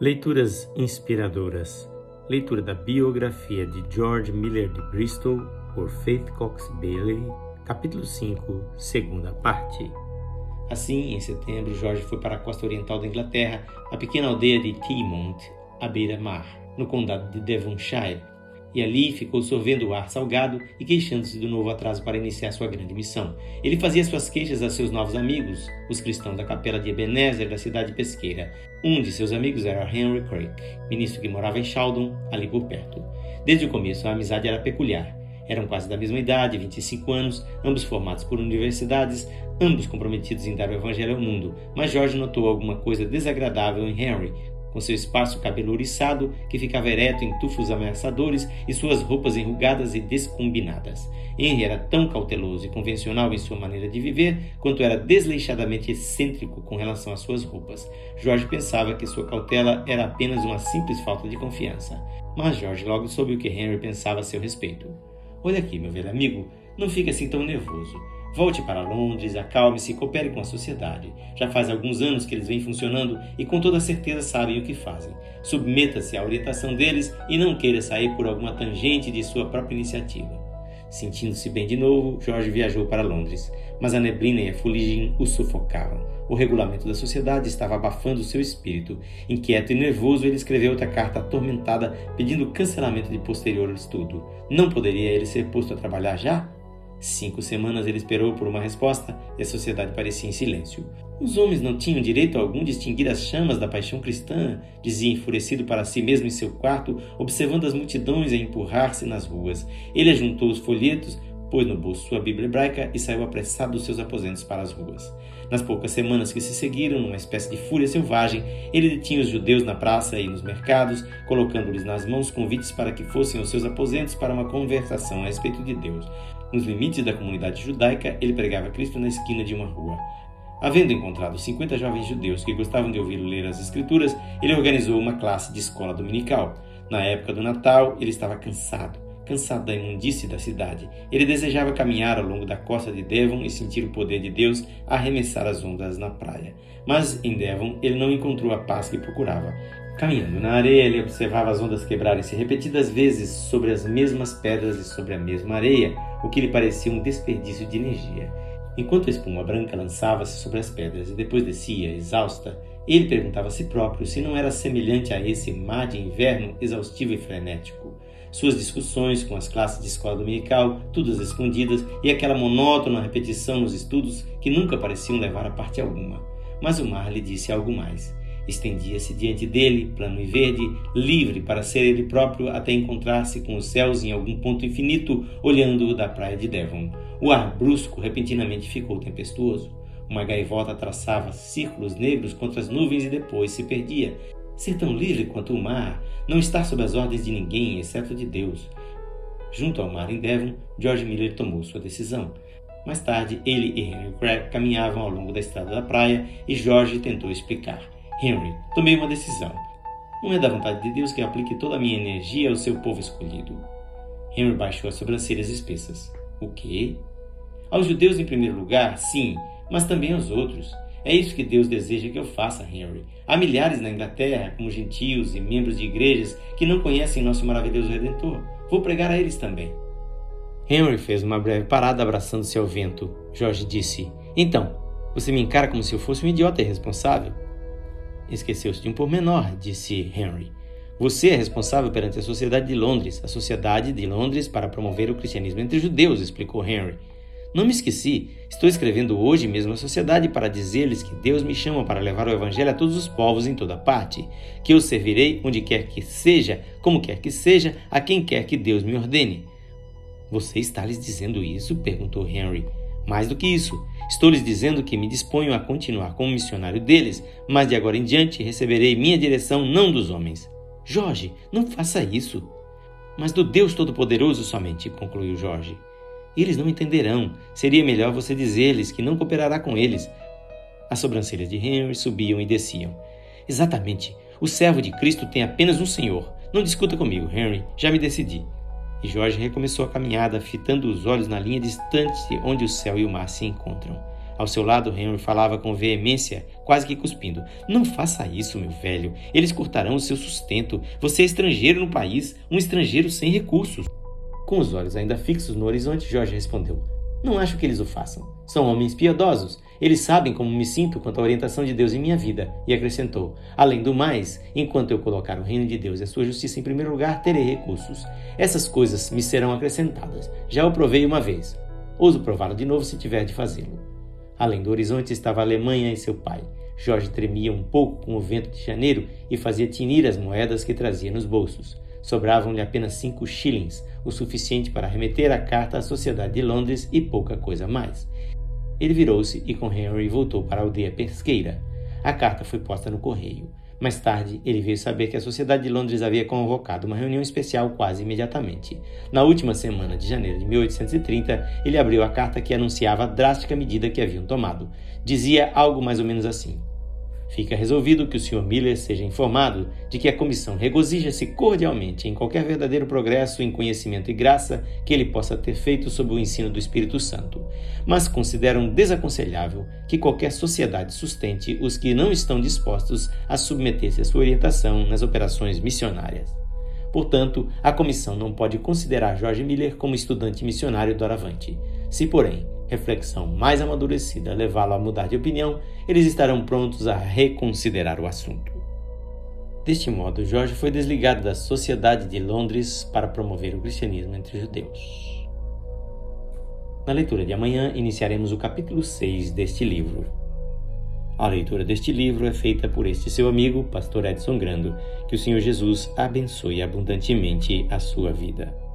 Leituras inspiradoras. Leitura da biografia de George Miller de Bristol por Faith Cox Bailey, capítulo 5, segunda parte. Assim, em setembro, George foi para a costa oriental da Inglaterra, a pequena aldeia de Teamont, à beira-mar, no condado de Devonshire, e ali ficou sorvendo o ar salgado e queixando-se do novo atraso para iniciar sua grande missão. Ele fazia suas queixas a seus novos amigos, os cristãos da capela de Ebenezer da cidade pesqueira. Um de seus amigos era Henry Craig, ministro que morava em Sheldon, ali por perto. Desde o começo, a amizade era peculiar. Eram quase da mesma idade, 25 anos, ambos formados por universidades, ambos comprometidos em dar o evangelho ao mundo, mas George notou alguma coisa desagradável em Henry, com seu espaço cabelo ouriçado, que ficava ereto em tufos ameaçadores, e suas roupas enrugadas e descombinadas. Henry era tão cauteloso e convencional em sua maneira de viver, quanto era desleixadamente excêntrico com relação às suas roupas. Jorge pensava que sua cautela era apenas uma simples falta de confiança. Mas Jorge logo soube o que Henry pensava a seu respeito. Olha aqui, meu velho amigo, não fique assim tão nervoso. Volte para Londres, acalme-se e coopere com a sociedade. Já faz alguns anos que eles vêm funcionando e com toda certeza sabem o que fazem. Submeta-se à orientação deles e não queira sair por alguma tangente de sua própria iniciativa. Sentindo-se bem de novo, Jorge viajou para Londres, mas a neblina e a fuligem o sufocavam. O regulamento da sociedade estava abafando seu espírito. Inquieto e nervoso, ele escreveu outra carta atormentada pedindo cancelamento de posterior estudo. Não poderia ele ser posto a trabalhar já? Cinco semanas ele esperou por uma resposta e a sociedade parecia em silêncio. Os homens não tinham direito algum de extinguir as chamas da paixão cristã, dizia enfurecido para si mesmo em seu quarto, observando as multidões a empurrar-se nas ruas. Ele ajuntou os folhetos, pôs no bolso sua Bíblia hebraica e saiu apressado dos seus aposentos para as ruas. Nas poucas semanas que se seguiram, numa espécie de fúria selvagem, ele detinha os judeus na praça e nos mercados, colocando-lhes nas mãos convites para que fossem aos seus aposentos para uma conversação a respeito de Deus. Nos limites da comunidade judaica, ele pregava Cristo na esquina de uma rua. Havendo encontrado 50 jovens judeus que gostavam de ouvir ler as Escrituras, ele organizou uma classe de escola dominical. Na época do Natal, ele estava cansado, cansado da imundície da cidade. Ele desejava caminhar ao longo da costa de Devon e sentir o poder de Deus arremessar as ondas na praia. Mas em Devon, ele não encontrou a paz que procurava. Caminhando na areia, ele observava as ondas quebrarem-se repetidas vezes sobre as mesmas pedras e sobre a mesma areia, o que lhe parecia um desperdício de energia. Enquanto a espuma branca lançava-se sobre as pedras e depois descia, exausta, ele perguntava a si próprio se não era semelhante a esse mar de inverno exaustivo e frenético. Suas discussões com as classes de escola dominical, todas escondidas, e aquela monótona repetição nos estudos que nunca pareciam levar a parte alguma. Mas o mar lhe disse algo mais. Estendia-se diante dele, plano e verde, livre para ser ele próprio até encontrar-se com os céus em algum ponto infinito, olhando da praia de Devon. O ar brusco repentinamente ficou tempestuoso. Uma gaivota traçava círculos negros contra as nuvens e depois se perdia. Ser tão livre quanto o mar, não estar sob as ordens de ninguém, exceto de Deus. Junto ao mar em Devon, George Miller tomou sua decisão. Mais tarde, ele e Henry Craig caminhavam ao longo da estrada da praia e George tentou explicar. Henry, tomei uma decisão. Não é da vontade de Deus que aplique toda a minha energia ao seu povo escolhido. Henry baixou as sobrancelhas espessas. O quê? Aos judeus em primeiro lugar, sim, mas também aos outros. É isso que Deus deseja que eu faça, Henry. Há milhares na Inglaterra, como gentios e membros de igrejas, que não conhecem nosso maravilhoso Redentor. Vou pregar a eles também. Henry fez uma breve parada abraçando-se ao vento. Jorge disse: Então, você me encara como se eu fosse um idiota irresponsável? Esqueceu-se de um pormenor, disse Henry. Você é responsável perante a Sociedade de Londres, a Sociedade de Londres para promover o cristianismo entre judeus, explicou Henry. Não me esqueci, estou escrevendo hoje mesmo à sociedade para dizer-lhes que Deus me chama para levar o Evangelho a todos os povos em toda parte, que eu servirei onde quer que seja, como quer que seja, a quem quer que Deus me ordene. Você está lhes dizendo isso? perguntou Henry. Mais do que isso, estou lhes dizendo que me disponho a continuar como missionário deles, mas de agora em diante receberei minha direção não dos homens. Jorge, não faça isso. Mas do Deus Todo-Poderoso somente, concluiu Jorge. Eles não entenderão. Seria melhor você dizer-lhes que não cooperará com eles. As sobrancelhas de Henry subiam e desciam. Exatamente. O servo de Cristo tem apenas um Senhor. Não discuta comigo, Henry. Já me decidi. E Jorge recomeçou a caminhada, fitando os olhos na linha distante onde o céu e o mar se encontram. Ao seu lado, Henry falava com veemência, quase que cuspindo. Não faça isso, meu velho. Eles cortarão o seu sustento. Você é estrangeiro no país, um estrangeiro sem recursos. Com os olhos ainda fixos no horizonte, Jorge respondeu: Não acho que eles o façam. São homens piedosos. Eles sabem como me sinto quanto à orientação de Deus em minha vida. E acrescentou: Além do mais, enquanto eu colocar o reino de Deus e a sua justiça em primeiro lugar, terei recursos. Essas coisas me serão acrescentadas. Já o provei uma vez. Ouso prová-lo de novo se tiver de fazê-lo. Além do horizonte estava a Alemanha e seu pai. Jorge tremia um pouco com o vento de janeiro e fazia tinir as moedas que trazia nos bolsos. Sobravam-lhe apenas cinco shillings, o suficiente para remeter a carta à Sociedade de Londres e pouca coisa mais. Ele virou-se e com Henry voltou para a aldeia pesqueira. A carta foi posta no correio. Mais tarde, ele veio saber que a Sociedade de Londres havia convocado uma reunião especial quase imediatamente. Na última semana de janeiro de 1830, ele abriu a carta que anunciava a drástica medida que haviam tomado. Dizia algo mais ou menos assim: Fica resolvido que o Sr. Miller seja informado de que a comissão regozija-se cordialmente em qualquer verdadeiro progresso em conhecimento e graça que ele possa ter feito sob o ensino do Espírito Santo, mas consideram desaconselhável que qualquer sociedade sustente os que não estão dispostos a submeter-se à sua orientação nas operações missionárias. Portanto, a comissão não pode considerar George Miller como estudante missionário doravante. Se, porém, reflexão mais amadurecida levá-lo a mudar de opinião, eles estarão prontos a reconsiderar o assunto. Deste modo, Jorge foi desligado da Sociedade de Londres para promover o cristianismo entre os judeus. Na leitura de amanhã, iniciaremos o capítulo 6 deste livro. A leitura deste livro é feita por este seu amigo, Pastor Edson Grando. Que o Senhor Jesus abençoe abundantemente a sua vida.